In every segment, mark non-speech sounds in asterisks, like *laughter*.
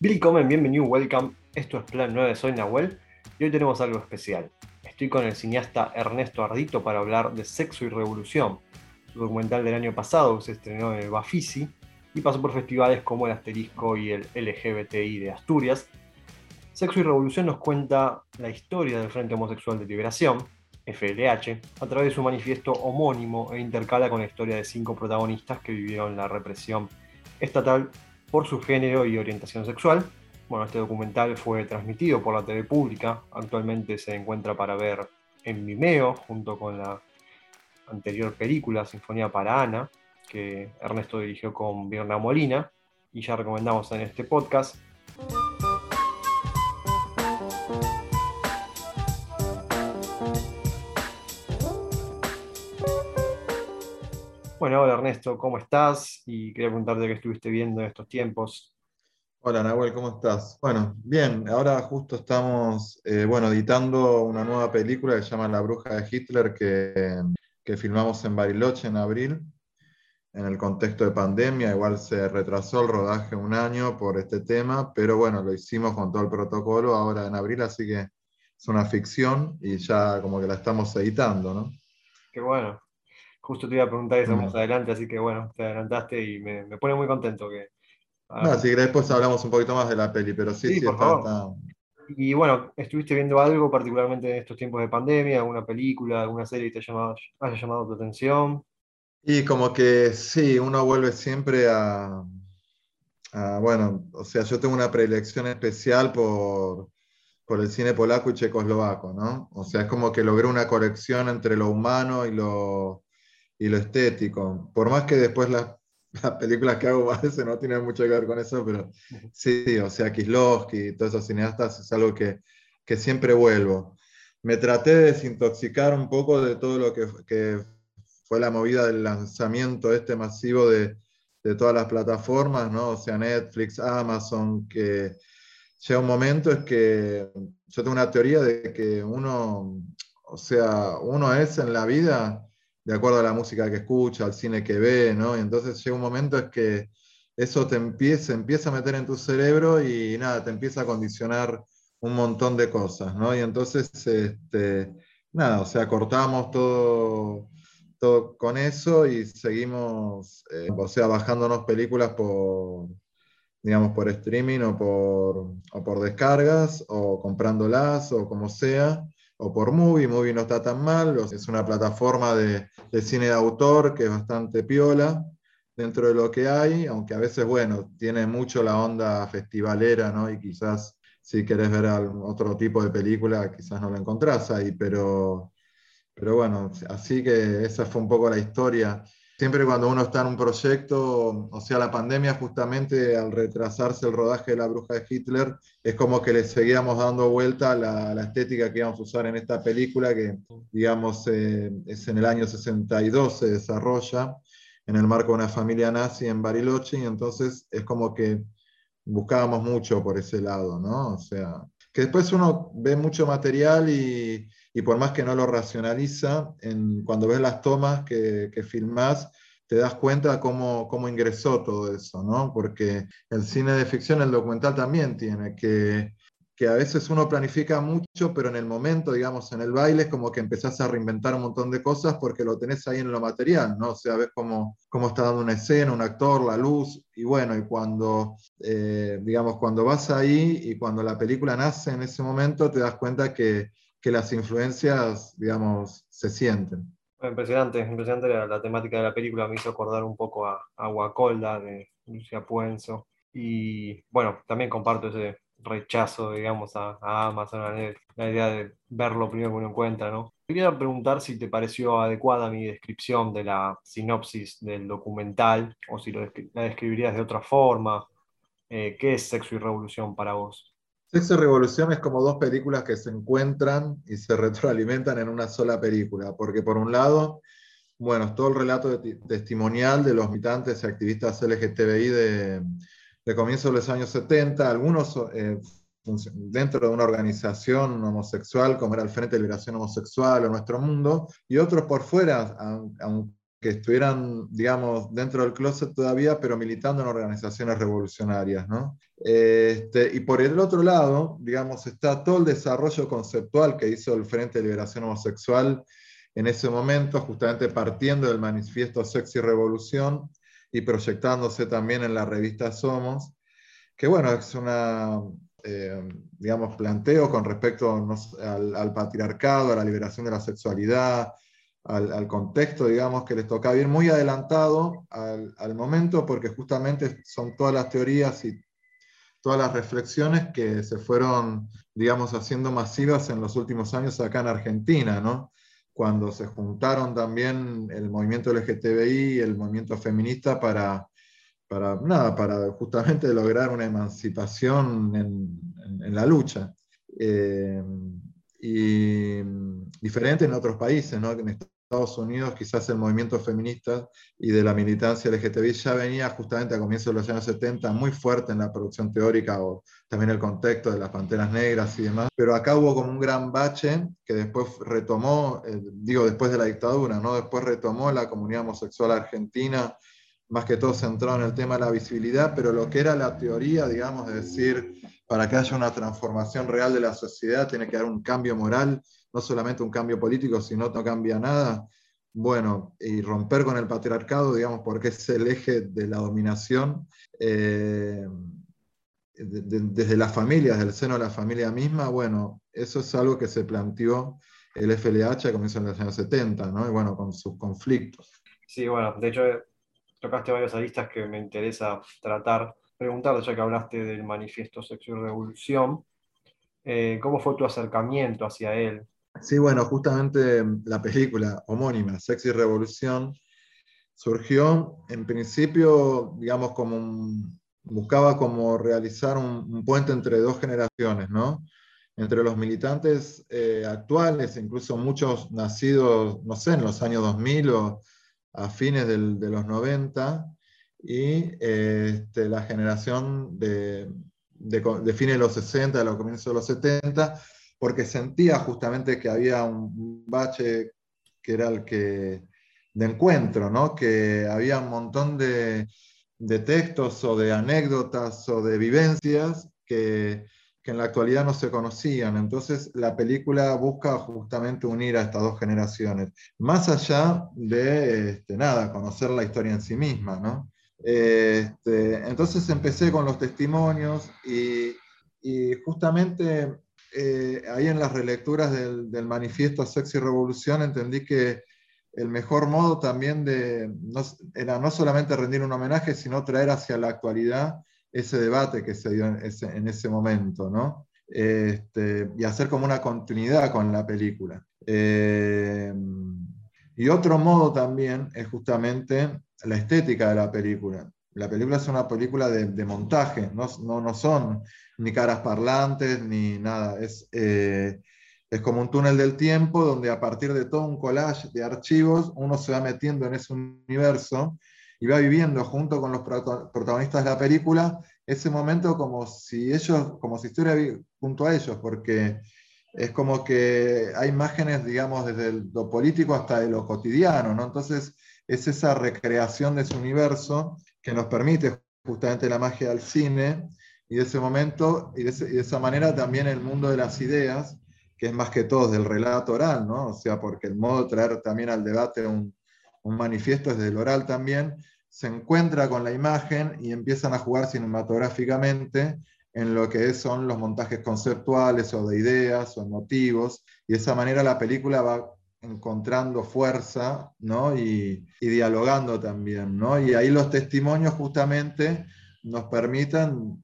Willkommen, bienvenido, welcome. Esto es Plan 9, soy Nahuel y hoy tenemos algo especial. Estoy con el cineasta Ernesto Ardito para hablar de Sexo y Revolución, su documental del año pasado que se estrenó en el Bafisi y pasó por festivales como el Asterisco y el LGBTI de Asturias. Sexo y Revolución nos cuenta la historia del Frente Homosexual de Liberación, FLH, a través de su manifiesto homónimo e intercala con la historia de cinco protagonistas que vivieron la represión estatal por su género y orientación sexual. Bueno, este documental fue transmitido por la TV pública, actualmente se encuentra para ver en Vimeo, junto con la anterior película, Sinfonía para Ana, que Ernesto dirigió con Bierna Molina, y ya recomendamos en este podcast. Bueno, hola Ernesto, ¿cómo estás? Y quería preguntarte qué estuviste viendo en estos tiempos. Hola Nahuel, ¿cómo estás? Bueno, bien, ahora justo estamos, eh, bueno, editando una nueva película que se llama La Bruja de Hitler, que, que filmamos en Bariloche en abril, en el contexto de pandemia, igual se retrasó el rodaje un año por este tema, pero bueno, lo hicimos con todo el protocolo ahora en abril, así que es una ficción y ya como que la estamos editando, ¿no? Qué bueno. Justo te iba a preguntar eso más adelante, así que bueno, te adelantaste y me, pone muy contento que... Ah, no, si después hablamos un poquito más de la peli, pero sí, sí, está, Y bueno, ¿estuviste viendo algo particularmente en estos tiempos de pandemia? ¿Alguna película, alguna serie que te haya llamado, tu atención? Y como que sí, uno vuelve siempre a, a, bueno, o sea, yo tengo una predilección especial por, por el cine polaco y checoslovaco, ¿no? O sea, es como que logré una colección entre lo humano y lo, y lo estético. Por más que después las, *laughs* películas que hago a veces no tienen mucho que ver con eso, pero sí, o sea, Kislovsky y todos esos cineastas es algo que, que, siempre vuelvo. Me traté de desintoxicar un poco de todo lo que, que fue la movida del lanzamiento este masivo de, de todas las plataformas, ¿no? O sea, Netflix, Amazon, que llega un momento es que yo tengo una teoría de que uno, o sea, uno es en la vida de acuerdo a la música que escucha, al cine que ve, ¿no? Y entonces llega un momento es que eso te empieza, empieza a meter en tu cerebro y nada, te empieza a condicionar un montón de cosas, ¿no? Y entonces, este, nada, o sea, cortamos todo, todo con eso y seguimos, eh, o sea, bajándonos películas por, digamos, por streaming o por, o por descargas o comprándolas o como sea o por Movie. Movie no está tan mal, es una plataforma de, cine de autor que es bastante piola dentro de lo que hay, aunque a veces, bueno, tiene mucho la onda festivalera, ¿no? Y quizás si querés ver otro tipo de película, quizás no lo encontrás ahí, pero, pero bueno, así que esa fue un poco la historia Siempre cuando uno está en un proyecto, o sea, la pandemia justamente al retrasarse el rodaje de La Bruja de Hitler, es como que le seguíamos dando vuelta a la, estética que íbamos a usar en esta película, que digamos eh, es en el año 62, se desarrolla en el marco de una familia nazi en Bariloche, y entonces es como que buscábamos mucho por ese lado, ¿no? O sea, que después uno ve mucho material y y por más que no lo racionaliza, cuando ves las tomas que, que filmás, te das cuenta cómo, cómo ingresó todo eso, ¿no? Porque el cine de ficción, el documental también tiene que, que a veces uno planifica mucho, pero en el momento, digamos, en el baile es como que empezás a reinventar un montón de cosas porque lo tenés ahí en lo material, ¿no? O sea, ves cómo, cómo está dando una escena, un actor, la luz, y bueno, y cuando, eh, digamos, cuando vas ahí y cuando la película nace en ese momento, te das cuenta que que las influencias, digamos, se sienten. Impresionante, impresionante la, temática de la película, me hizo acordar un poco a, Aguacolda de Lucia Puenzo. Y bueno, también comparto ese rechazo, digamos, a, Amazon, a la idea de ver lo primero que uno encuentra, ¿no? Quería preguntar si te pareció adecuada mi descripción de la sinopsis del documental o si la describirías de otra forma. Eh, ¿Qué es Sexo y Revolución para vos? Sexo y Revolución es como dos películas que se encuentran y se *laughs* retroalimentan en una sola película, porque por un lado, bueno, es todo el relato testimonial de los militantes y activistas LGTBI de, comienzos de los años 70, algunos eh, dentro de una organización homosexual como era el Frente de Liberación Homosexual o Nuestro Mundo, y otros por fuera, aunque que estuvieran, digamos, dentro del closet todavía, pero militando en organizaciones revolucionarias, ¿no? Este, y por el otro lado, digamos, está todo el desarrollo conceptual que hizo el Frente de Liberación Homosexual en ese momento, justamente partiendo del manifiesto Sexy Revolución y proyectándose también en la revista Somos, que bueno, es una, eh, digamos, planteo con respecto al, al, patriarcado, a la liberación de la sexualidad, al, contexto, digamos, que les toca ir muy adelantado al, momento, porque justamente son todas las teorías y todas las reflexiones que se fueron, digamos, haciendo masivas en los últimos años acá en Argentina, ¿no? Cuando se juntaron también el movimiento LGTBI y el movimiento feminista para, para, nada, para justamente lograr una emancipación en, la lucha. Eh, y diferente en otros países, ¿no? Estados Unidos quizás el movimiento feminista y de la militancia LGTBI ya venía justamente a comienzos de los años 70 muy fuerte en la producción teórica o también el contexto de las panteras negras y demás, pero acá hubo como un gran bache que después retomó, eh, digo después de la dictadura, ¿no? después retomó la comunidad homosexual argentina, más que todo centrado en el tema de la visibilidad, pero lo que era la teoría, digamos, de decir, para que haya una transformación real de la sociedad tiene que haber un cambio moral, no solamente un cambio político, sino no cambia nada. Bueno, y romper con el patriarcado, digamos, porque es el eje de la dominación, eh, desde las familias, del seno de la familia misma, bueno, eso es algo que se planteó el FLH a comienzos de los años 70, ¿no? Y bueno, con sus conflictos. Sí, bueno, de hecho, tocaste varias aristas que me interesa tratar. Preguntar, ya que hablaste del manifiesto Sexo y Revolución, eh, ¿cómo fue tu acercamiento hacia él? Sí, bueno, justamente la película homónima, Sexy Revolución, surgió en principio, digamos, como buscaba como realizar un, puente entre dos generaciones, ¿no? Entre los militantes eh, actuales, incluso muchos nacidos, no sé, en los años 2000 o a fines de los 90, y este, la generación de, de, fines de los 60, de los comienzos de los 70, porque sentía justamente que había un bache que era el que de encuentro, ¿no? que había un montón de, textos o de anécdotas o de vivencias que, en la actualidad no se conocían. Entonces la película busca justamente unir a estas dos generaciones, más allá de este, nada, conocer la historia en sí misma. ¿no? Este, entonces empecé con los testimonios y justamente eh, ahí en las relecturas del, manifiesto Sexy Revolución entendí que el mejor modo también de, era no solamente rendir un homenaje, sino traer hacia la actualidad ese debate que se dio en ese, momento, ¿no? Este, y hacer como una continuidad con la película. Eh, y otro modo también es justamente la estética de la película. La película es una película de, montaje, no, no, no, son ni caras parlantes ni nada. Es, eh, es como un túnel del tiempo donde a partir de todo un collage de archivos uno se va metiendo en ese universo y va viviendo junto con los protagonistas de la película ese momento como si ellos, como si estuviera junto a ellos, porque es como que hay imágenes, digamos, desde lo político hasta de lo cotidiano, ¿no? Entonces es esa recreación de ese universo que nos permite justamente la magia del cine y de ese momento y de, esa manera también el mundo de las ideas, que es más que todo del relato oral, ¿no? O sea, porque el modo de traer también al debate un, un manifiesto es del oral también, se encuentra con la imagen y empiezan a jugar cinematográficamente en lo que son los montajes conceptuales o de ideas o motivos, y de esa manera la película va encontrando fuerza ¿no? y, dialogando también. ¿no? Y ahí los testimonios justamente nos permiten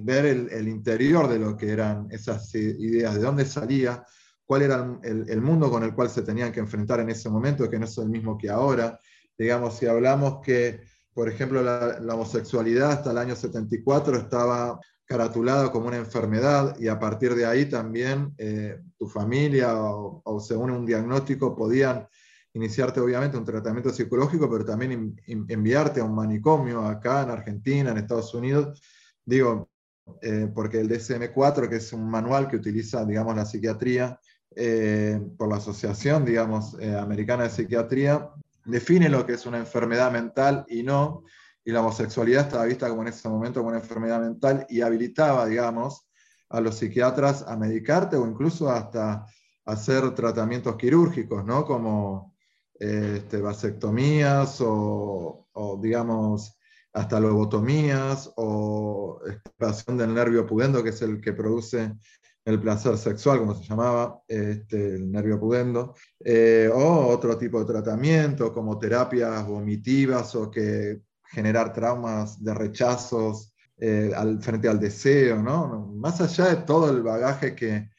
ver el, interior de lo que eran esas ideas, de dónde salía, cuál era el, mundo con el cual se tenían que enfrentar en ese momento, que no es el mismo que ahora. Digamos, si hablamos que, por ejemplo, la, homosexualidad hasta el año 74 estaba caratulado como una enfermedad y a partir de ahí también eh, tu familia o, según un diagnóstico podían iniciarte obviamente un tratamiento psicológico, pero también enviarte a un manicomio acá en Argentina, en Estados Unidos. Digo, eh, porque el DSM-4, que es un manual que utiliza, digamos, la psiquiatría eh, por la Asociación, digamos, Americana de Psiquiatría, define lo que es una enfermedad mental y no, y la homosexualidad estaba vista como en ese momento como una enfermedad mental y habilitaba, digamos, a los psiquiatras a medicarte o incluso hasta hacer tratamientos quirúrgicos, ¿no? Como este, vasectomías o, digamos, hasta lobotomías o extirpación del nervio pudendo, que es el que produce el placer sexual, como se llamaba, este, el nervio pudendo, eh, o otro tipo de tratamiento como terapias vomitivas o que generar traumas de rechazos eh, al, frente al deseo, ¿no? Más allá de todo el bagaje que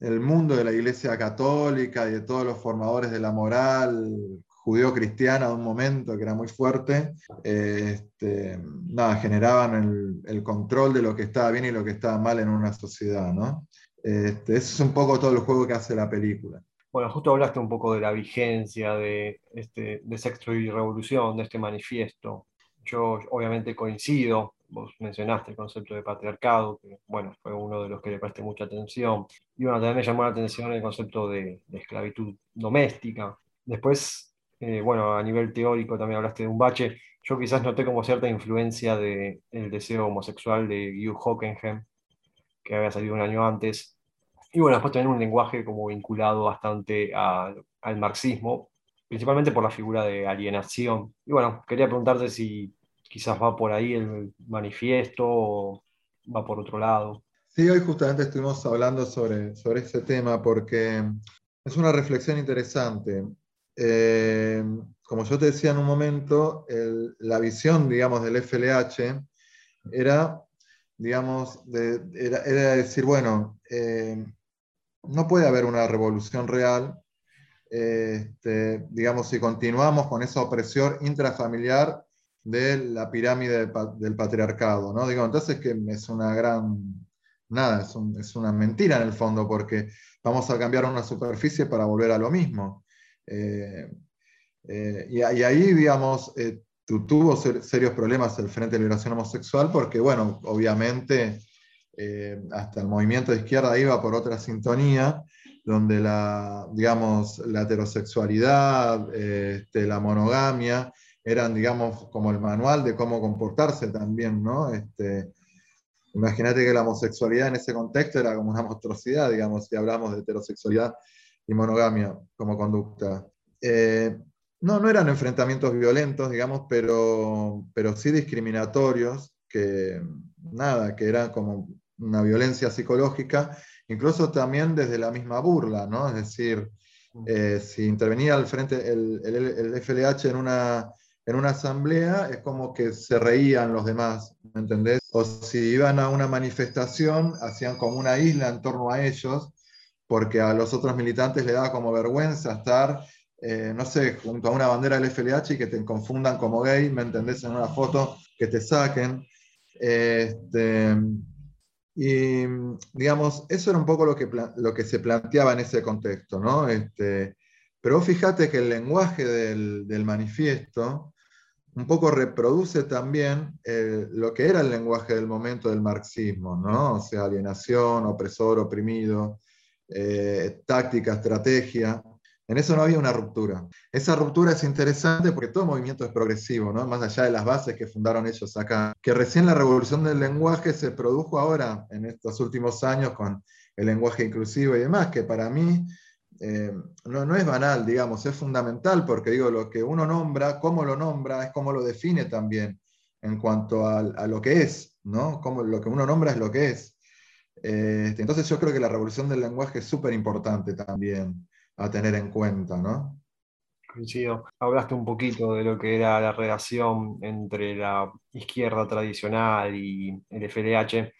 el mundo de la Iglesia Católica y de todos los formadores de la moral judío-cristiana de un momento que era muy fuerte, este, nada, generaban el, control de lo que estaba bien y lo que estaba mal en una sociedad, ¿no? Este, eso es un poco todo el juego que hace la película. Bueno, justo hablaste un poco de la vigencia de, este, de Sexto y Revolución, de este manifiesto. Yo obviamente coincido, vos mencionaste el concepto de patriarcado, que bueno, fue uno de los que le presté mucha atención. Y bueno, también me llamó la atención el concepto de, de esclavitud doméstica. Después eh, bueno, a nivel teórico también hablaste de un bache. Yo quizás noté como cierta influencia del el deseo homosexual de Hugh Hockenheim, que había salido un año antes. Y bueno, después también un lenguaje como vinculado bastante al marxismo, principalmente por la figura de alienación. Y bueno, quería preguntarte si quizás va por ahí el manifiesto o va por otro lado. Sí, hoy justamente estuvimos hablando sobre, sobre ese tema porque es una reflexión interesante. Eh, como yo te decía en un momento, la visión, digamos, del FLH era, digamos, era, decir, bueno, eh, no puede haber una revolución real, este, digamos, si continuamos con esa opresión intrafamiliar de la pirámide del, patriarcado, ¿no? Digo, entonces que es una gran, nada, es, es una mentira en el fondo, porque vamos a cambiar una superficie para volver a lo mismo. Eh, eh, y, ahí, digamos, eh, tuvo serios problemas el Frente de Liberación Homosexual porque, bueno, obviamente hasta el movimiento de izquierda iba por otra sintonía, donde la, digamos, la heterosexualidad, este, la monogamia, eran, digamos, como el manual de cómo comportarse también, ¿no? Este, imagínate que la homosexualidad en ese contexto era como una monstruosidad, digamos, si hablamos de heterosexualidad y monogamia como conducta. Eh, no, no eran enfrentamientos violentos, digamos, pero, pero sí discriminatorios, que nada, que eran como una violencia psicológica, incluso también desde la misma burla, ¿no? Es decir, eh, si intervenía al frente el, el, FLH en una, en una asamblea, es como que se reían los demás, ¿me entendés? O si iban a una manifestación, hacían como una isla en torno a ellos, porque a los otros militantes le daba como vergüenza estar, eh, no sé, junto a una bandera del FLH y que te confundan como gay, ¿me entendés? En una foto que te saquen. Este, y digamos, eso era un poco lo que, lo que se planteaba en ese contexto, ¿no? Este, pero fíjate que el lenguaje del, del manifiesto un poco reproduce también eh, lo que era el lenguaje del momento del marxismo, ¿no? O sea, alienación, opresor, oprimido, eh, táctica, estrategia. En eso no había una ruptura. Esa ruptura es interesante porque todo movimiento es progresivo, ¿no? más allá de las bases que fundaron ellos acá. Que recién la revolución del lenguaje se produjo ahora, en estos últimos años, con el lenguaje inclusivo y demás, que para mí eh, no, es banal, digamos, es fundamental porque digo, lo que uno nombra, cómo lo nombra, es cómo lo define también en cuanto a, a lo que es, ¿no? Como lo que uno nombra es lo que es. Este, entonces yo creo que la revolución del lenguaje es súper importante también a tener en cuenta, ¿no? Coincido. Hablaste un poquito de lo que era la relación entre la izquierda tradicional y el FLH.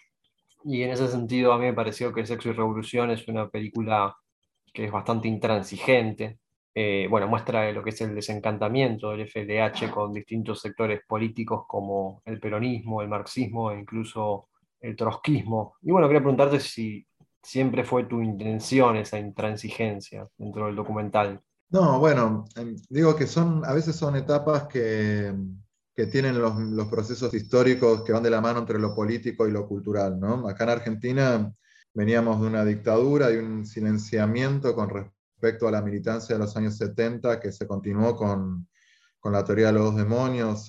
Y en ese sentido a mí me pareció que Sexo y Revolución es una película que es bastante intransigente. Eh, bueno, muestra lo que es el desencantamiento del FLH con distintos sectores políticos como el peronismo, el marxismo e incluso el trotskismo. Y bueno, quería preguntarte si siempre fue tu intención esa intransigencia dentro del documental. No, bueno, em, digo que son, a veces son etapas que, que tienen los, procesos históricos que van de la mano entre lo político y lo cultural, ¿no? Acá en Argentina veníamos de una dictadura y un silenciamiento con respecto a la militancia de los años 70 que se continuó con, con la teoría de los dos demonios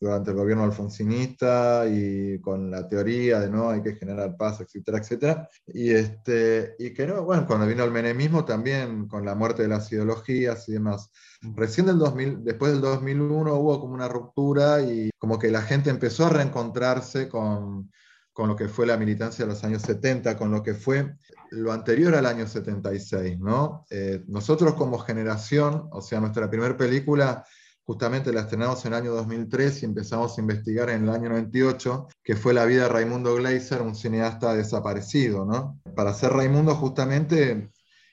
durante el gobierno alfonsinista y con la teoría de no hay que generar paz, etcétera, etcétera. Y, este, y que no, bueno, cuando vino el menemismo también con la muerte de las ideologías y demás. Recién del 2000, después del 2001 hubo como una ruptura y como que la gente empezó a reencontrarse con, con lo que fue la militancia de los años 70, con lo que fue lo anterior al año 76, ¿no? Eh, nosotros como generación, o sea, nuestra primera película justamente la estrenamos en el año 2003 y empezamos a investigar en el año 98, que fue la vida de Raimundo Gleiser, un cineasta desaparecido, ¿no? Para ser Raimundo justamente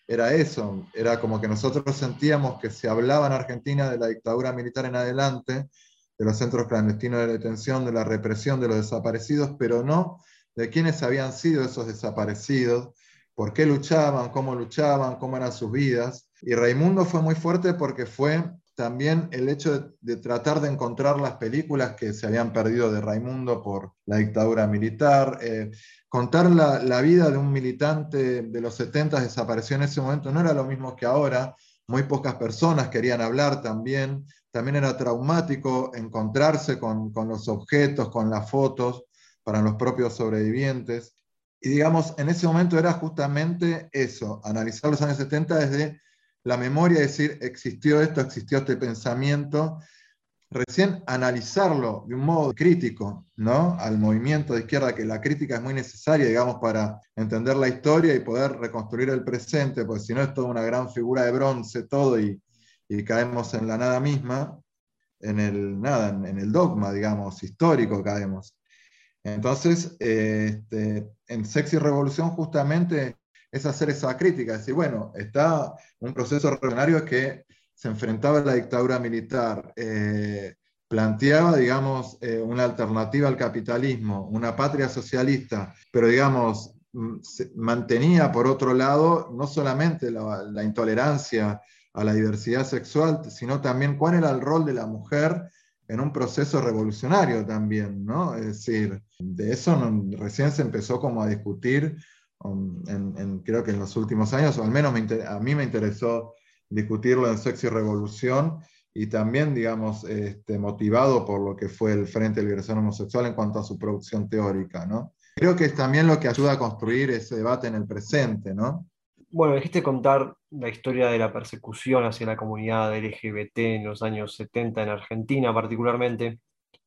era eso, era como que nosotros sentíamos que se hablaba en Argentina de la dictadura militar en adelante, de los centros clandestinos de detención, de la represión de los desaparecidos, pero no de quiénes habían sido esos desaparecidos, por qué luchaban, cómo luchaban, cómo eran sus vidas. Y Raimundo fue muy fuerte porque fue también el hecho de, tratar de encontrar las películas que se habían perdido de Raimundo por la dictadura militar, eh, contar la, vida de un militante de los 70 desapareció en ese momento, no era lo mismo que ahora, muy pocas personas querían hablar también, también era traumático encontrarse con, con los objetos, con las fotos para los propios sobrevivientes. Y digamos, en ese momento era justamente eso, analizar los años 70 desde la memoria, decir, existió esto, existió este pensamiento, recién analizarlo de un modo crítico, ¿no? Al movimiento de izquierda, que la crítica es muy necesaria, digamos, para entender la historia y poder reconstruir el presente, porque si no es toda una gran figura de bronce todo y, caemos en la nada misma, en el nada, en, el dogma, digamos, histórico caemos. Entonces, este, en Sexy Revolución justamente es hacer esa crítica, decir, bueno, está un proceso revolucionario que se enfrentaba a la dictadura militar, eh, planteaba, digamos, eh, una alternativa al capitalismo, una patria socialista, pero, digamos, mm, mantenía, por otro lado, no solamente la, intolerancia a la diversidad sexual, sino también cuál era el rol de la mujer en un proceso revolucionario también, ¿no? Es decir, de eso recién se empezó como a discutir creo que en los últimos años, o al menos a mí me interesó discutirlo en Sexo y Revolución, y también, digamos, este, motivado por lo que fue el Frente de Liberación Homosexual en cuanto a su producción teórica, ¿no? Creo que es también lo que ayuda a construir ese debate en el presente, ¿no? Bueno, dijiste contar la historia de la persecución hacia la comunidad LGBT en los años 70 en Argentina particularmente,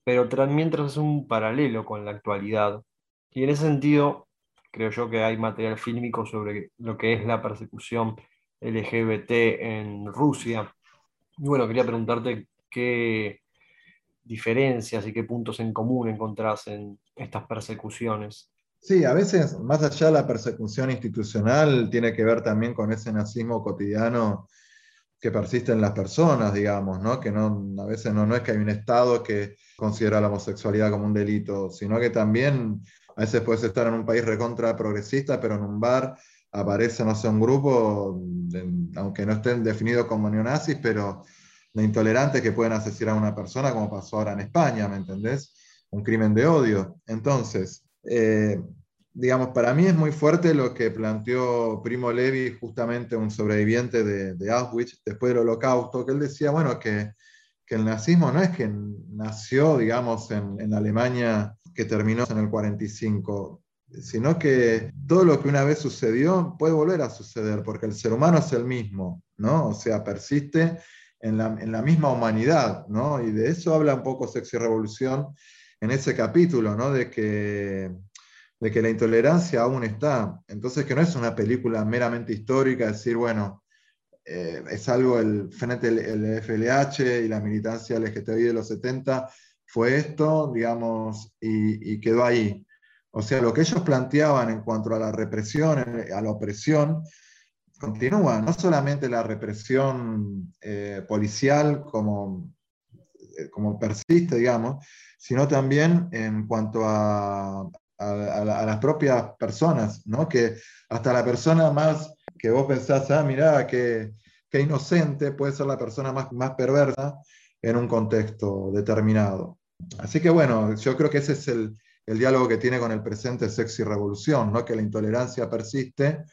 pero también tras un paralelo con la actualidad. Y en ese sentido, creo yo que hay material fílmico sobre lo que es la persecución LGBT en Rusia. Y bueno, quería preguntarte qué diferencias y qué puntos en común encontrás en estas persecuciones. Sí, a veces, más allá de la persecución institucional, tiene que ver también con ese nazismo cotidiano que persiste en las personas, digamos, ¿no? que no, a veces no, no es que hay un Estado que considera la homosexualidad como un delito, sino que también a veces puedes estar en un país recontra progresista, pero en un bar aparece, no un grupo, aunque no estén definidos como neonazis, pero de intolerantes que pueden asesinar a una persona, como pasó ahora en España, ¿me entendés? Un crimen de odio. Entonces, eh, digamos, para mí es muy fuerte lo que planteó Primo Levi, justamente un sobreviviente de, Auschwitz después del holocausto, que él decía, bueno, que, que, el nazismo no es que nació, digamos, en, en Alemania que terminó en el 45, sino que todo lo que una vez sucedió puede volver a suceder, porque el ser humano es el mismo, ¿no? O sea, persiste en la, en la misma humanidad, ¿no? Y de eso habla un poco Sexo y Revolución en ese capítulo, ¿no? De que, de que la intolerancia aún está. Entonces, que no es una película meramente histórica, decir, bueno, eh, es algo el frente el FLH y la militancia LGTBI de los 70 fue esto, digamos, y, quedó ahí. O sea, lo que ellos planteaban en cuanto a la represión, a la opresión, continúa, no solamente la represión eh, policial como, eh, como persiste, digamos, sino también en cuanto a, las propias personas, ¿no? que hasta la persona más que vos pensás, ah, mirá, qué, qué inocente, puede ser la persona más, más perversa en un contexto determinado. Así que bueno, yo creo que ese es el, diálogo que tiene con el presente Sexo y Revolución, ¿no? que la intolerancia persiste,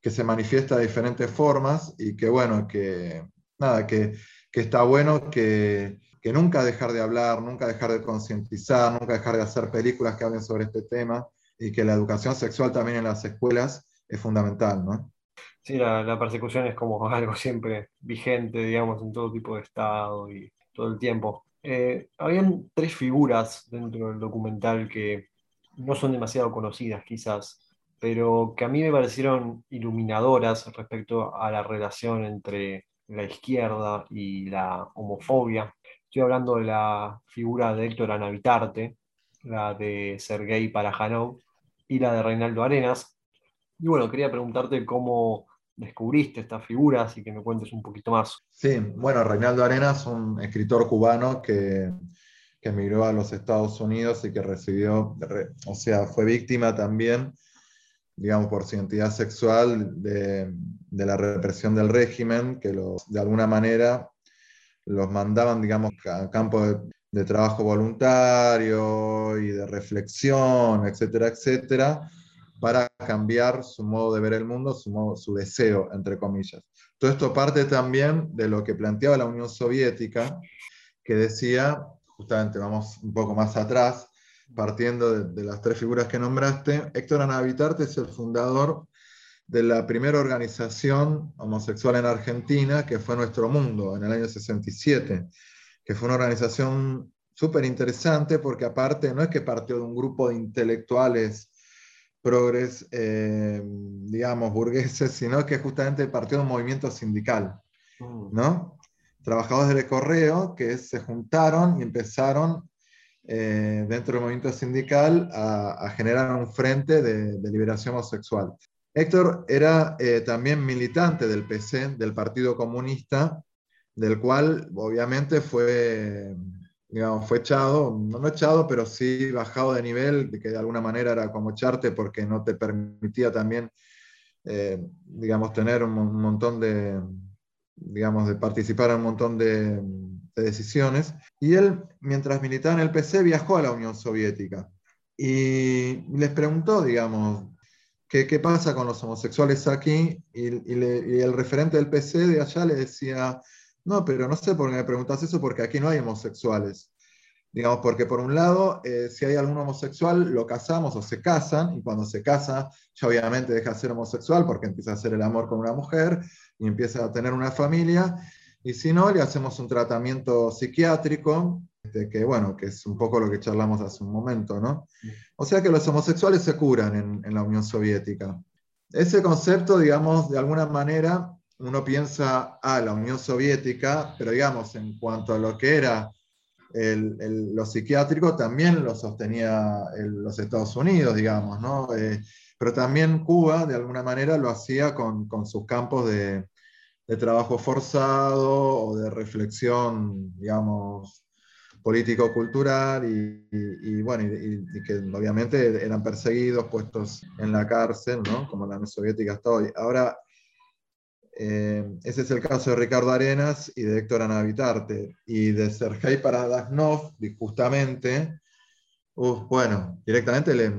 que se manifiesta de diferentes formas y que bueno, que nada, que, que está bueno que, que nunca dejar de hablar, nunca dejar de concientizar, nunca dejar de hacer películas que hablen sobre este tema y que la educación sexual también en las escuelas es fundamental, ¿no? Sí, la, persecución es como *laughs* algo siempre vigente, digamos, en todo tipo de estado y todo el tiempo. Eh, habían tres figuras dentro del documental que no son demasiado conocidas quizás, pero que a mí me parecieron iluminadoras respecto a la relación entre la izquierda y la homofobia. Estoy hablando de la figura de Héctor Anavitarte, la de Sergei Parajanov y la de Reinaldo Arenas. Y bueno, quería preguntarte cómo descubriste estas figuras y que me cuentes un poquito más. Sí, bueno, Reinaldo Arenas, un escritor cubano que, emigró a los Estados Unidos y que recibió, o sea, fue víctima también, digamos, por su identidad sexual de, la represión del régimen, que de alguna manera los mandaban, digamos, a campo de, de trabajo voluntario y de reflexión, etcétera, etcétera, para cambiar su modo de ver el mundo, su, modo, su deseo, entre comillas. Todo esto parte también de lo que planteaba la Unión Soviética, que decía, justamente vamos un poco más atrás, partiendo de, las tres figuras que nombraste, Héctor Anavitarte es el fundador de la primera organización homosexual en Argentina, que fue Nuestro Mundo, en el año 67, que fue una organización súper interesante porque aparte no es que partió de un grupo de intelectuales progres, eh, digamos, burgueses, *laughs* sino que justamente partió de un movimiento sindical, mm. ¿no? Trabajadores del correo que se juntaron y empezaron eh, dentro del movimiento sindical a, generar un frente de, liberación homosexual. Héctor era eh, también militante del PC, del Partido Comunista, del cual obviamente fue digamos, fue echado, no echado, pero sí bajado de nivel, que de alguna manera era como echarte porque no te permitía también, eh, digamos, tener un, montón de, digamos, de participar en un montón de, decisiones. Y él, mientras militaba en el PC, viajó a la Unión Soviética y les preguntó, digamos, ¿qué, qué pasa con los homosexuales aquí? Y el referente del PC de allá le decía, no, pero no sé por qué me preguntas eso, porque aquí no hay homosexuales. Digamos, porque por un lado, eh, si hay algún homosexual, lo casamos o se casan, y cuando se casa, ya obviamente deja de ser homosexual porque empieza a hacer el amor con una mujer y empieza a tener una familia. Y si no, le hacemos un tratamiento psiquiátrico, este, que bueno, que es un poco lo que charlamos hace un momento, ¿no? O sea que los homosexuales se curan en, en la Unión Soviética. Ese concepto, digamos, de alguna manera uno piensa a ah, la Unión Soviética, pero digamos, en cuanto a lo que era el, lo psiquiátrico, también lo sostenía los Estados Unidos, digamos, ¿no? Eh, pero también Cuba, de alguna manera, lo hacía con, con sus campos de, de, trabajo forzado o de reflexión, digamos, político-cultural y, y, bueno, y, que obviamente eran perseguidos, puestos en la cárcel, ¿no? Como la Unión Soviética hasta hoy. Ahora, eh, ese es el caso de Ricardo Arenas y de Héctor Anavitarte. Y de Sergei Paradagnov, justamente, bueno, directamente le,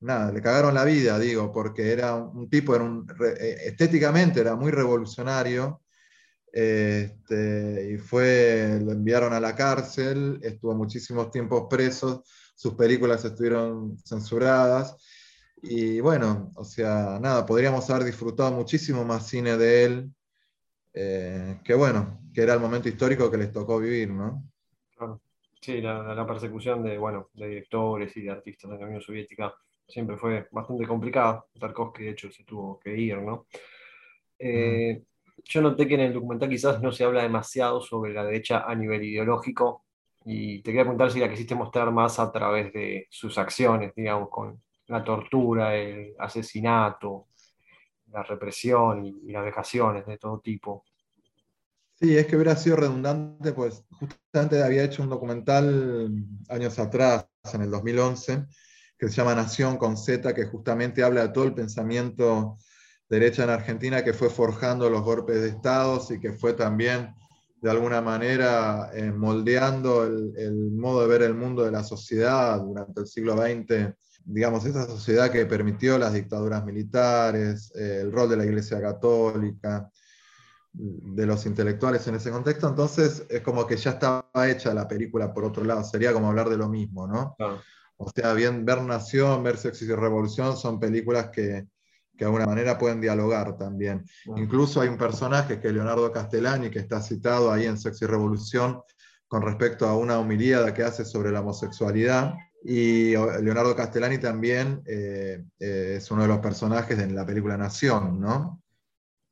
nada, le cagaron la vida, digo, porque era un tipo, era un, eh, estéticamente era muy revolucionario. Este, y fue, lo enviaron a la cárcel, estuvo muchísimos tiempos preso, sus películas estuvieron censuradas y bueno, o sea, nada, podríamos haber disfrutado muchísimo más cine de él, eh, que bueno, que era el momento histórico que les tocó vivir, ¿no? Sí, la, persecución de, bueno, de directores y de artistas de la Unión Soviética siempre fue bastante complicada. Tarkovsky, de hecho, se tuvo que ir, ¿no? Eh, yo noté que en el documental quizás no se habla demasiado sobre la derecha a nivel ideológico y te quería preguntar si la quisiste mostrar más a través de sus acciones, digamos, con, la tortura, el asesinato, la represión y, las vejaciones de todo tipo. Sí, es que hubiera sido redundante, pues justamente había hecho un documental años atrás, en el 2011, que se llama Nación con Z, que justamente habla de todo el pensamiento derecha en Argentina que fue forjando los golpes de Estado y que fue también de alguna manera eh, moldeando el, el, modo de ver el mundo de la sociedad durante el siglo XX digamos, esa sociedad que permitió las dictaduras militares, eh, el rol de la Iglesia Católica, de los intelectuales en ese contexto, entonces es como que ya estaba hecha la película por otro lado, sería como hablar de lo mismo, ¿no? O sea, bien, ver Nación, ver Sexo y Revolución son películas que, que de alguna manera pueden dialogar también. Incluso hay un personaje que es Leonardo Castellani, que está citado ahí en Sexo y Revolución con respecto a una humilíada que hace sobre la homosexualidad. Y Leonardo Castellani también eh, eh, es uno de los personajes de la película Nación, ¿no?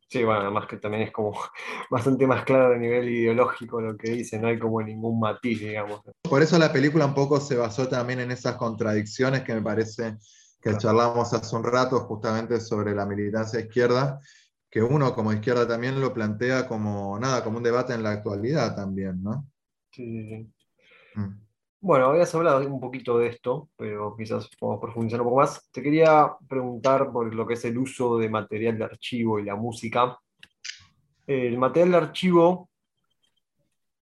Sí, bueno, además que también es como *laughs* bastante más claro a nivel ideológico lo que dice, no hay como ningún matiz, digamos. Por eso la película un poco se basó también en esas contradicciones que me parece que charlamos hace un rato justamente sobre la militancia izquierda, que uno como izquierda también lo plantea como nada, como un debate en la actualidad también, ¿no? Sí, sí, sí. Mm. Bueno, habías hablado un poquito de esto, pero quizás podemos profundizar un poco más. Te quería preguntar por lo que es el uso de material de archivo y la música. El material de archivo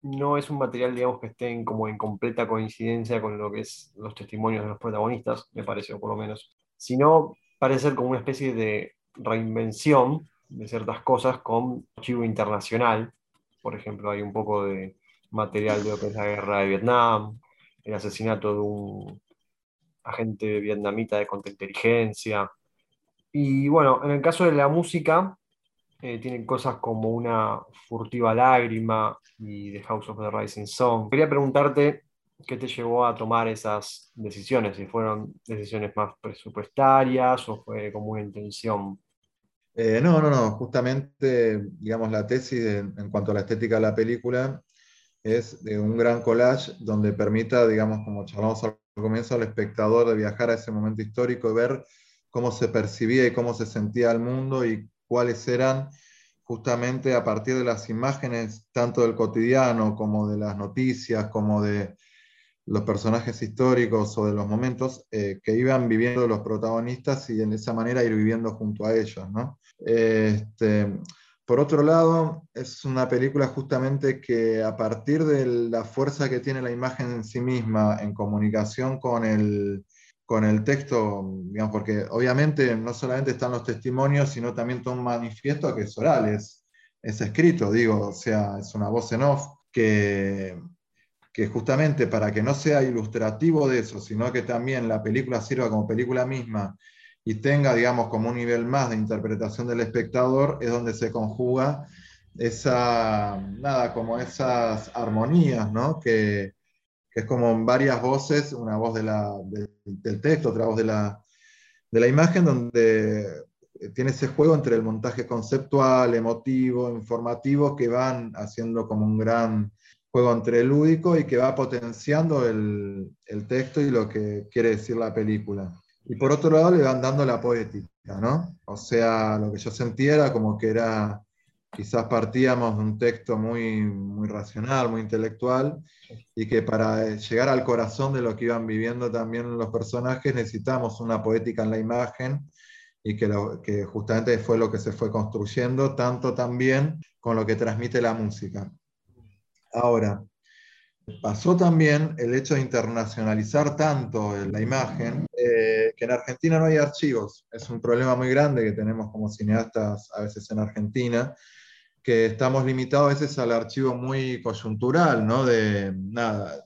no es un material, digamos, que esté en, como en completa coincidencia con lo que es los testimonios de los protagonistas, me parece, o por lo menos, sino parece ser como una especie de reinvención de ciertas cosas con archivo internacional. Por ejemplo, hay un poco de material de lo que es la guerra de Vietnam, el asesinato de un agente vietnamita de contrainteligencia. Y bueno, en el caso de la música, eh, tienen cosas como una furtiva lágrima y The House of the Rising Sun. Quería preguntarte qué te llevó a tomar esas decisiones, si fueron decisiones más presupuestarias o fue como una intención. Eh, no, no, no, justamente, digamos, la tesis en cuanto a la estética de la película es de un gran collage donde permita, digamos, como charlamos al comienzo, al espectador de viajar a ese momento histórico y ver cómo se percibía y cómo se sentía el mundo y cuáles eran justamente a partir de las imágenes, tanto del cotidiano como de las noticias, como de los personajes históricos o de los momentos eh, que iban viviendo los protagonistas y de esa manera ir viviendo junto a ellos. ¿no? Este, por otro lado, es una película justamente que a partir de la fuerza que tiene la imagen en sí misma en comunicación con el, con el texto, porque obviamente no solamente están los testimonios, sino también todo un manifiesto que es oral, es, escrito, digo, o sea, es una voz en off que, que justamente para que no sea ilustrativo de eso, sino que también la película sirva como película misma y tenga, digamos, como un nivel más de interpretación del espectador, es donde se conjuga esa, nada, como esas armonías, ¿no? Que, que es como varias voces, una voz de la, del texto, otra voz de la, de la imagen, donde tiene ese juego entre el montaje conceptual, emotivo, informativo, que van haciendo como un gran juego entre lúdico y que va potenciando el, el texto y lo que quiere decir la película. Y por otro lado le van dando la poética, ¿no? O sea, lo que yo sentía era como que era, quizás partíamos de un texto muy, muy racional, muy intelectual, y que para llegar al corazón de lo que iban viviendo también los personajes necesitamos una poética en la imagen, y que, lo, que justamente fue lo que se fue construyendo, tanto también con lo que transmite la música. Ahora, Pasó también el hecho de internacionalizar tanto la imagen eh, que en Argentina no hay archivos. Es un problema muy grande que tenemos como cineastas a veces en Argentina, que estamos limitados a veces al archivo muy coyuntural, ¿no? De nada,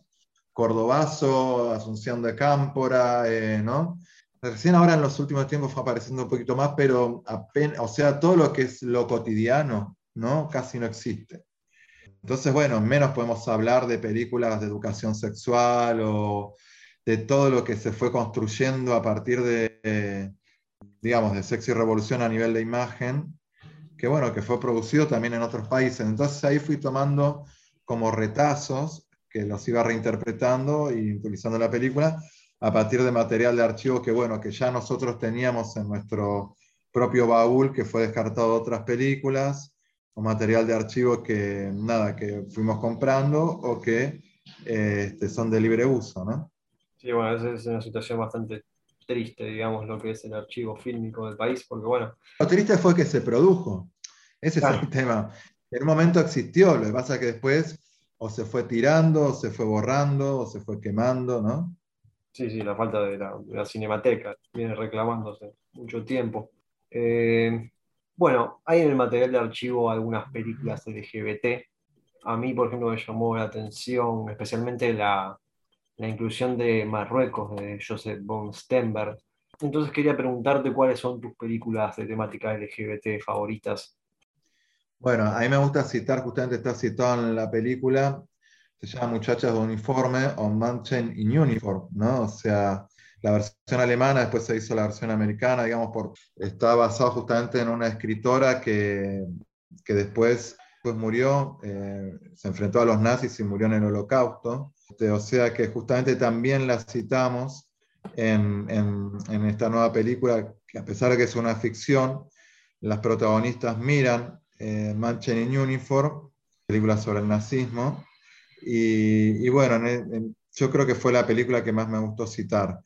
Cordobazo, Asunción de Cámpora, eh, ¿no? Recién ahora en los últimos tiempos fue apareciendo un poquito más, pero apenas, o sea, todo lo que es lo cotidiano, ¿no? Casi no existe. Entonces, bueno, menos podemos hablar de películas de educación sexual o de todo lo que se fue construyendo a partir de, digamos, de Sexy Revolución a nivel de imagen, que bueno, que fue producido también en otros países. Entonces ahí fui tomando como retazos que los iba reinterpretando y utilizando la película a partir de material de archivo que bueno, que ya nosotros teníamos en nuestro propio baúl que fue descartado de otras películas o material de archivo que nada, que fuimos comprando o que este, son de libre uso, ¿no? Sí, bueno, esa es una situación bastante triste, digamos, lo que es el archivo fílmico del país, porque bueno. Lo triste fue que se produjo. Ese es el tema. En un momento existió, lo que pasa es que después o se fue tirando, o se fue borrando, o se fue quemando, ¿no? Sí, sí, la falta de la, cinemateca viene reclamándose mucho tiempo. Eh, Bueno, hay en el material de archivo algunas películas LGBT. A mí, por ejemplo, me llamó la atención especialmente la, la inclusión de Marruecos de Joseph von Stenberg. Entonces quería preguntarte cuáles son tus películas de temática LGBT favoritas. Bueno, a mí me gusta citar, justamente está citado en la película, se llama Muchachas de Uniforme o Manchen in Uniform, ¿no? O sea, la versión alemana, después se hizo la versión americana, digamos, por, está basado justamente en una escritora que, que después pues murió, eh, se enfrentó a los nazis y murió en el holocausto. Este, o sea que justamente también la citamos en, en, esta nueva película, que a pesar de que es una ficción, las protagonistas miran eh, Manchen in Uniform, película sobre el nazismo, y, y bueno, yo creo que fue la película que más me gustó citar.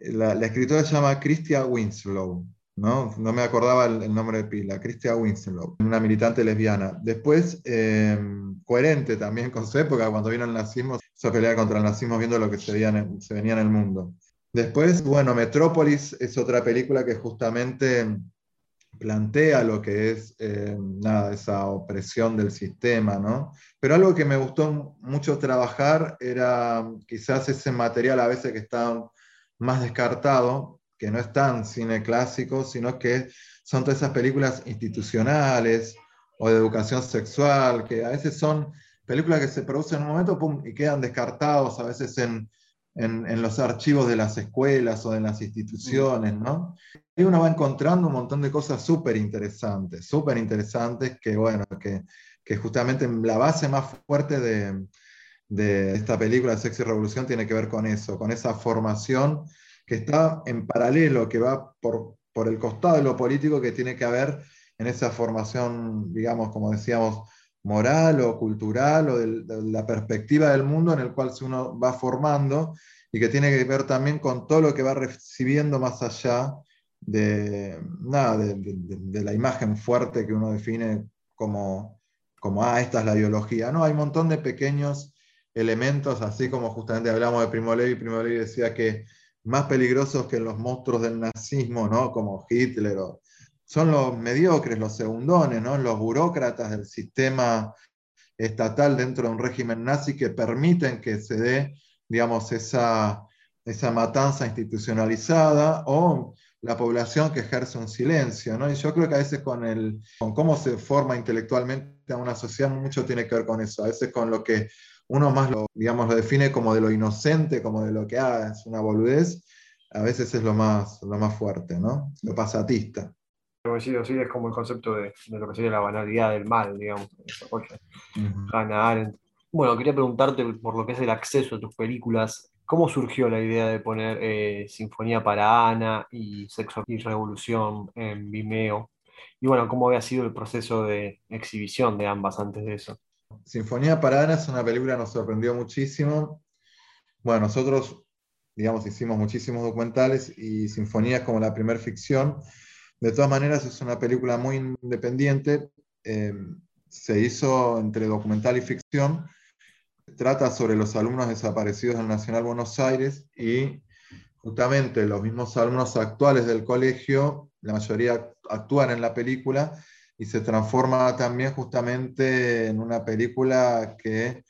La, escritora se llama Christia Winslow, ¿no? No me acordaba el, nombre de pila, Christia Winslow, una militante lesbiana. Después, eh, coherente también con su época, cuando vino el nazismo, se pelea contra el nazismo viendo lo que se venía en el mundo. Después, bueno, Metrópolis es otra película que justamente plantea lo que es eh, nada, esa opresión del sistema, ¿no? Pero algo que me gustó mucho trabajar era quizás ese material a veces que está más descartado, que no es tan cine clásico, sino que son todas esas películas institucionales o de educación sexual, que a veces son películas que se producen en un momento y quedan descartados a veces en, en, los archivos de las escuelas o de las instituciones, ¿no? Y uno va encontrando un montón de cosas súper interesantes, súper interesantes, que bueno, que, que justamente la base más fuerte de, de esta película, Sexo y Revolución, tiene que ver con eso, con esa formación que está en paralelo, que va por, por el costado de lo político que tiene que haber en esa formación, digamos, como decíamos, moral o cultural o de, la perspectiva del mundo en el cual uno va formando y que tiene que ver también con todo lo que va recibiendo más allá de, nada, de, la imagen fuerte que uno define como, como, ah, esta es la biología. No, hay un montón de pequeños elementos, así como justamente hablamos de Primo Levi, Primo Levi decía que más peligrosos que los monstruos del nazismo, ¿no? como Hitler, son los mediocres, los segundones, los burócratas del sistema estatal dentro de un régimen nazi que permiten que se dé, digamos, esa, esa matanza institucionalizada o la población que ejerce un silencio. ¿no? Y yo creo que a veces con, el, con cómo se forma intelectualmente a una sociedad mucho tiene que ver con eso, a veces con lo que uno más lo, digamos, lo define como de lo inocente, como de lo que ah, es una boludez, a veces es lo más, lo más fuerte, ¿no? Lo pasatista. sí, es como el concepto de, lo que sería la banalidad del mal, digamos. Bueno, quería preguntarte por lo que es el acceso a tus películas. ¿Cómo surgió la idea de poner eh, Sinfonía para Ana y Sexo y Revolución en Vimeo? Y bueno, ¿cómo había sido el proceso de exhibición de ambas antes de eso? Sinfonía para Ana es una película que nos sorprendió muchísimo. Bueno, nosotros, digamos, hicimos muchísimos documentales y Sinfonía es como la primera ficción. De todas maneras, es una película muy independiente. Eh, se hizo entre documental y ficción. Trata sobre los alumnos desaparecidos del Nacional Buenos Aires y justamente los mismos alumnos actuales del colegio, la mayoría actúan en la película y se transforma también justamente en una película que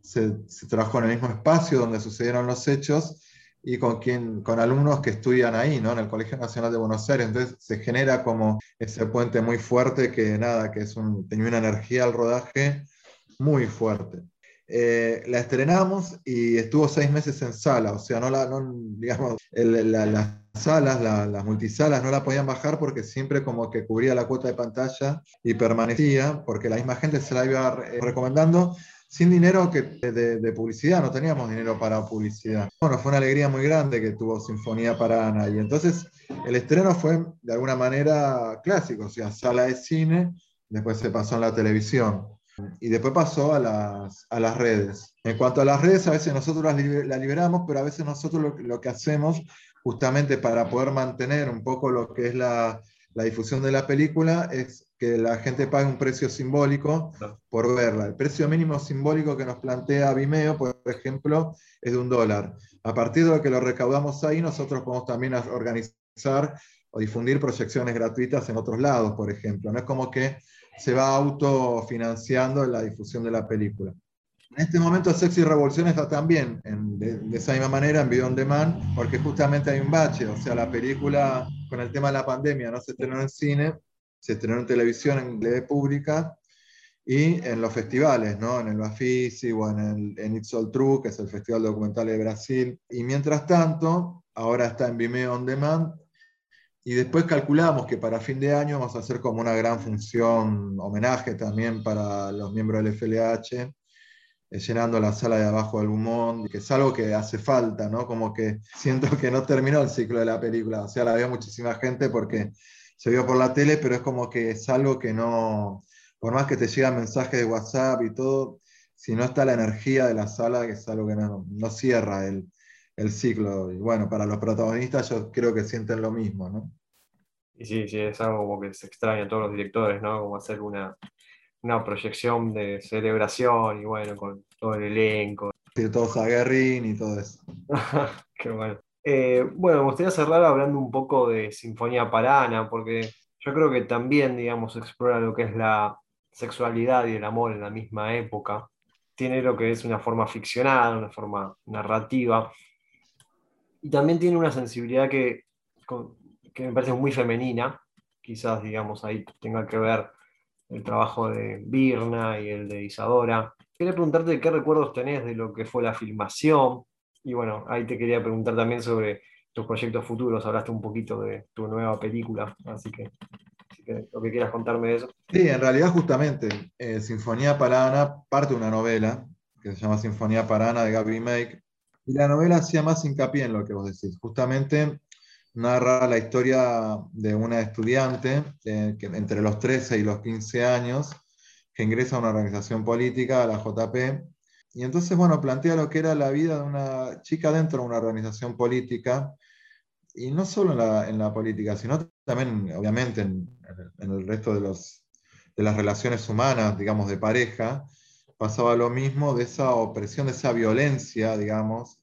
se, trabajó en el mismo espacio donde sucedieron los hechos y con, con alumnos que estudian ahí, ¿no? en el Colegio Nacional de Buenos Aires. Entonces se genera como ese puente muy fuerte que nada, que es un, tenía una energía al rodaje muy fuerte. Eh, la estrenamos y estuvo seis meses en sala, o sea, no la, no, digamos, la, salas, las multisalas no la podían bajar porque siempre como que cubría la cuota de pantalla y permanecía, porque la misma gente se la iba eh, recomendando sin dinero que de, publicidad, no teníamos dinero para publicidad. Bueno, fue una alegría muy grande que tuvo Sinfonía para Ana y entonces el estreno fue de alguna manera clásico, o sea, sala de cine, después se pasó en la televisión y después pasó a las, a las redes. En cuanto a las redes, a veces nosotros las, liberamos, pero a veces nosotros lo, lo que hacemos justamente para poder mantener un poco lo que es la, la, difusión de la película, es que la gente pague un precio simbólico por verla. El precio mínimo simbólico que nos plantea Vimeo, por ejemplo, es de un dólar. A partir de lo que lo recaudamos ahí, nosotros podemos también organizar o difundir proyecciones gratuitas en otros lados, por ejemplo. No es como que se va autofinanciando la difusión de la película. En este momento Sexy Revolución está también de, de, esa misma manera en video on demand, porque justamente hay un bache, o sea, la película con el tema de la pandemia no se estrenó en cine, se estrenó en televisión en TV pública y en los festivales, ¿no? en el Bafisi o en, el, en It's All True, que es el Festival Documental de Brasil. Y mientras tanto, ahora está en Vimeo On Demand y después calculamos que para fin de año vamos a hacer como una gran función, homenaje también para los miembros del FLH, eh, llenando la sala de abajo del Bumón, que es algo que hace falta, ¿no? Como que siento que no terminó el ciclo de la película, o sea, la veo muchísima gente porque se vio por la tele, pero es como que es algo que no, por más que te llegan mensajes de WhatsApp y todo, si no está la energía de la sala, que es algo que no, no cierra el, el, ciclo. Y bueno, para los protagonistas yo creo que sienten lo mismo, ¿no? Y sí, sí, es algo como que se extraña a todos los directores, ¿no? Como hacer una, una proyección de celebración y bueno, con todo el elenco. *laughs* Sí, todo Zaguerrín y todo eso. Qué bueno. Eh, bueno, me gustaría cerrar hablando un poco de Sinfonía Parana, porque yo creo que también, digamos, explora lo que es la sexualidad y el amor en la misma época. Tiene lo que es una forma ficcionada, una forma narrativa. Y también tiene una sensibilidad que, que me parece muy femenina. Quizás, digamos, ahí tenga que ver el trabajo de Birna y el de Isadora. Quería preguntarte qué recuerdos tenés de lo que fue la filmación, y bueno, ahí te quería preguntar también sobre tus proyectos futuros. Hablaste un poquito de tu nueva película, así que, lo que quieras contarme de eso. Sí, en realidad justamente eh, Sinfonía Parana parte de una novela que se llama Sinfonía Parana de Gaby Make. Y la novela hacía más hincapié en lo que vos decís. Justamente narra la historia de una estudiante eh, que entre los 13 y los 15 años que ingresa a una organización política, a la JP, y entonces, bueno, plantea lo que era la vida de una chica dentro de una organización política, y no solo en la, política, sino también, obviamente, en, el resto de, los, de las relaciones humanas, digamos, de pareja, pasaba lo mismo de esa opresión, de esa violencia, digamos,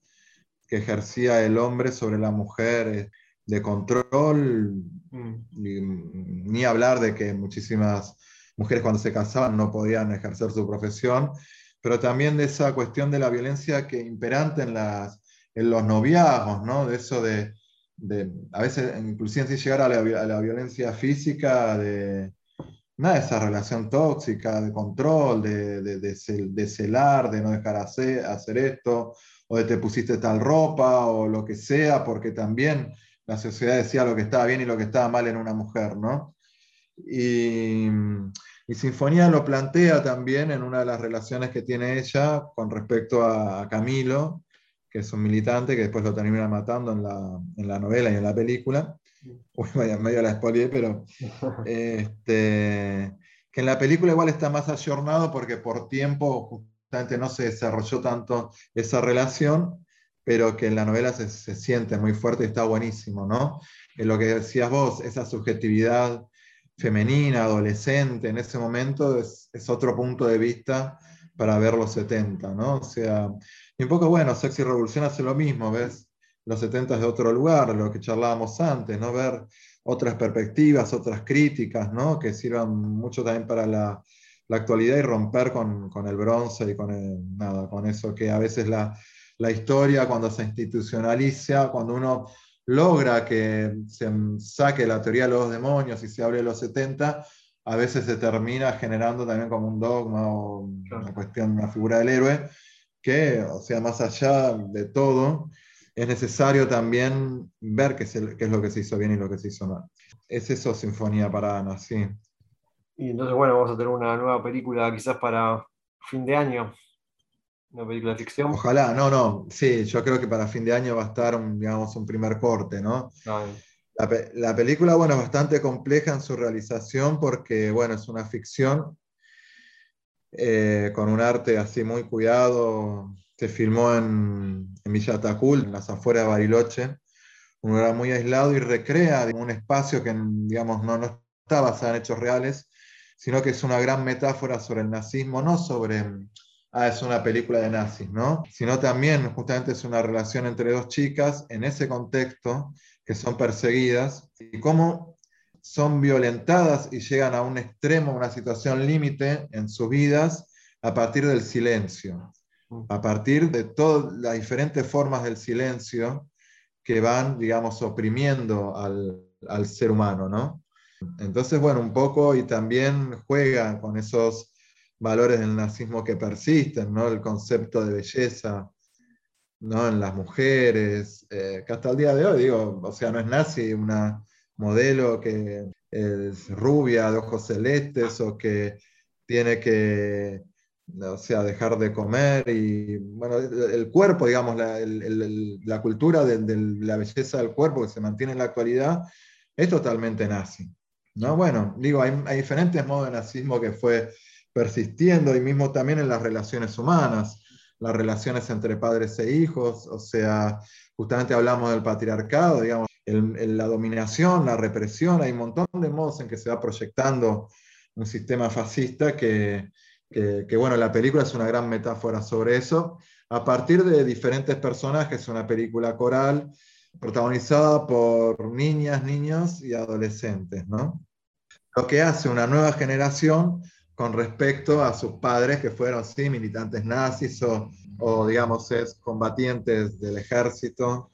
que ejercía el hombre sobre la mujer, eh, de control, mm. ni hablar de que muchísimas mujeres cuando se casaban no podían ejercer su profesión, pero también de esa cuestión de la violencia que imperante en, las, en los noviazgos, ¿no? De eso de, de a veces inclusive sin llegar a la, a la, violencia física, de, nada, esa relación tóxica, de control, de, de, celar, de no dejar hacer, hacer esto, o de te pusiste tal ropa, o lo que sea, porque también la sociedad decía lo que estaba bien y lo que estaba mal en una mujer, ¿no? Y, y Sinfonía lo plantea también en una de las relaciones que tiene ella con respecto a, Camilo, que es un militante que después lo termina matando en la, en la novela y en la película. Uy, vaya, medio la spoileé, pero *laughs* este, que en la película igual está más ayornado porque por tiempo justamente no se desarrolló tanto esa relación, pero que en la novela se, se siente muy fuerte y está buenísimo, ¿no? En lo que decías vos, esa subjetividad femenina, adolescente en ese momento, es, otro punto de vista para ver los 70, ¿no? O sea, y un poco, bueno, Sexy Revolución hace lo mismo, ¿ves? Los 70 es de otro lugar, lo que charlábamos antes, ¿no? Ver otras perspectivas, otras críticas, ¿no? Que sirvan mucho también para la, la actualidad y romper con, con, el bronce y con, nada, con eso que a veces la, la historia, cuando se institucionaliza, cuando uno logra que se saque la teoría de los demonios y se hable de los 70, a veces se termina generando también como un dogma o una cuestión, una figura del héroe, que, o sea, más allá de todo, es necesario también ver qué es, qué es lo que se hizo bien y lo que se hizo mal. Es eso, Sinfonía para Ana, sí. Y entonces, bueno, vamos a tener una nueva película quizás para fin de año. Una película de ficción. Ojalá, no, no, sí, yo creo que para fin de año va a estar, un, digamos, un primer corte, ¿no? La, película, bueno, es bastante compleja en su realización porque, bueno, es una ficción eh, con un arte así muy cuidado. Se filmó en, en Villa Tacul, en las afueras de Bariloche, un lugar muy aislado y recrea un espacio que, digamos, no, no está basado en hechos reales, sino que es una gran metáfora sobre el nazismo, no sobre ah, es una película de nazis, ¿no? Sino también justamente es una relación entre dos chicas en ese contexto que son perseguidas y cómo son violentadas y llegan a un extremo, una situación límite en sus vidas a partir del silencio, a partir de todas las diferentes formas del silencio que van, digamos, oprimiendo al, al ser humano, ¿no? Entonces, bueno, un poco y también juega con esos valores del nazismo que persisten, ¿no? El concepto de belleza, ¿no? En las mujeres, eh, que hasta el día de hoy, digo, o sea, no es nazi una modelo que es rubia, de ojos celestes, o que tiene que, o sea, dejar de comer, y bueno, el cuerpo, digamos, la, cultura de, de la belleza del cuerpo que se mantiene en la actualidad, es totalmente nazi. ¿no? Bueno, digo, hay, diferentes modos de nazismo que fue persistiendo y mismo también en las relaciones humanas, las relaciones entre padres e hijos, o sea, justamente hablamos del patriarcado, digamos, la dominación, la represión, hay un montón de modos en que se va proyectando un sistema fascista que, que, bueno, la película es una gran metáfora sobre eso, a partir de diferentes personajes, una película coral protagonizada por niñas, niños y adolescentes, ¿no? lo que hace una nueva generación con respecto a sus padres que fueron, sí, militantes nazis o, digamos, es combatientes del ejército,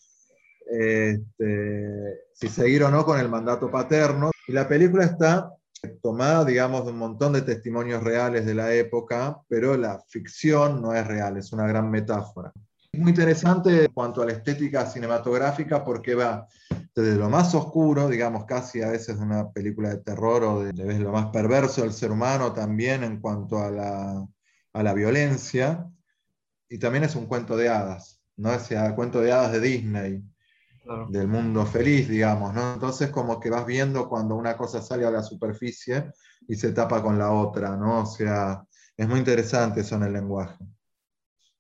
este, si seguir o no con el mandato paterno. Y la película está tomada, digamos, de un montón de testimonios reales de la época, pero la ficción no es real, es una gran metáfora. Muy interesante en cuanto a la estética cinematográfica porque va desde lo más oscuro, digamos casi a veces de una película de terror o de, lo más perverso del ser humano también en cuanto a la, a la violencia, y también es un cuento de hadas, ¿no? Ese cuento de hadas de Disney, del mundo feliz, digamos, ¿no? Entonces como que vas viendo cuando una cosa sale a la superficie y se tapa con la otra, ¿no? O sea, es muy interesante eso en el lenguaje.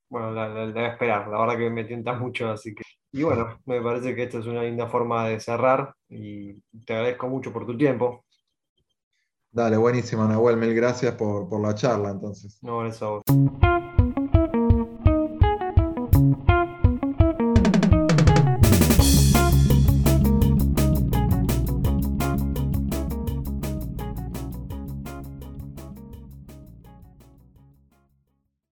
Bueno, la, la, esperar, la verdad que me tienta mucho, así que... Y bueno, me parece que esta es una linda forma de cerrar y te agradezco mucho por tu tiempo. Dale, buenísimo, Nahuel, mil gracias por, por la charla entonces. No, eso.